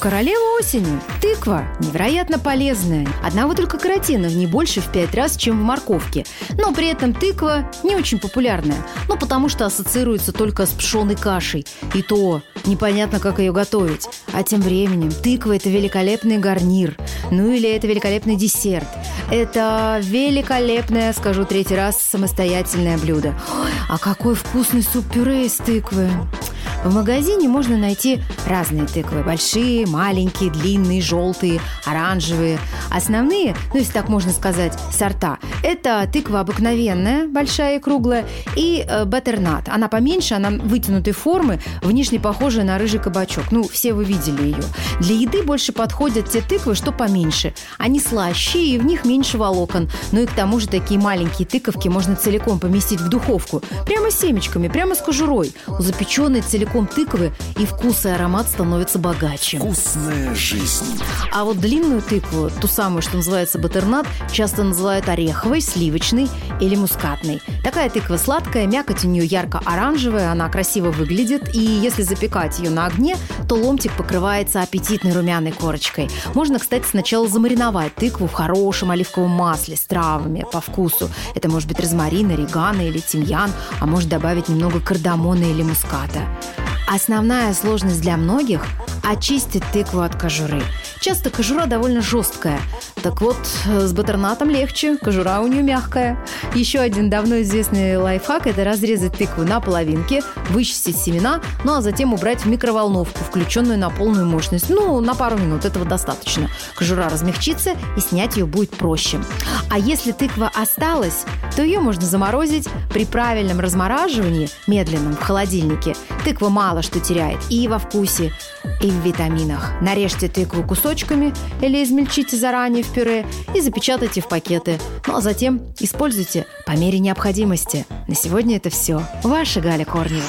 Королева осени. Тыква невероятно полезная. Одного только каротина в не больше в пять раз, чем в морковке. Но при этом тыква не очень популярная. Ну, потому что ассоциируется только с пшеной кашей. И то непонятно, как ее готовить. А тем временем тыква – это великолепный гарнир. Ну или это великолепный десерт. Это великолепное, скажу третий раз, самостоятельное блюдо. Ой, а какой вкусный суп-пюре из тыквы! В магазине можно найти разные тыквы. Большие, маленькие, длинные, желтые, оранжевые. Основные, ну если так можно сказать, сорта – это тыква обыкновенная, большая и круглая, и э, баттернат. Она поменьше, она вытянутой формы, внешне похожая на рыжий кабачок. Ну, все вы видели ее. Для еды больше подходят те тыквы, что поменьше. Они слаще, и в них меньше волокон. Ну и к тому же такие маленькие тыковки можно целиком поместить в духовку. Прямо с семечками, прямо с кожурой. У запеченной целиком целиком тыквы, и вкус и аромат становятся богаче. Вкусная жизнь. А вот длинную тыкву, ту самую, что называется батернат, часто называют ореховой, сливочной или мускатной. Такая тыква сладкая, мякоть у нее ярко-оранжевая, она красиво выглядит, и если запекать ее на огне, то ломтик покрывается аппетитной румяной корочкой. Можно, кстати, сначала замариновать тыкву в хорошем оливковом масле с травами по вкусу. Это может быть розмарин, орегано или тимьян, а может добавить немного кардамона или муската. Основная сложность для многих – очистить тыкву от кожуры. Часто кожура довольно жесткая. Так вот, с батернатом легче, кожура у нее мягкая. Еще один давно известный лайфхак – это разрезать тыкву на половинки, вычистить семена, ну а затем убрать в микроволновку, включенную на полную мощность. Ну, на пару минут, этого достаточно. Кожура размягчится и снять ее будет проще. А если тыква осталась, то ее можно заморозить при правильном размораживании, медленном, в холодильнике. Тыква мало что теряет и во вкусе, и в витаминах. Нарежьте тыкву кусочками или измельчите заранее в пюре и запечатайте в пакеты. Ну а затем используйте по мере необходимости. На сегодня это все. Ваша Галя Корнева.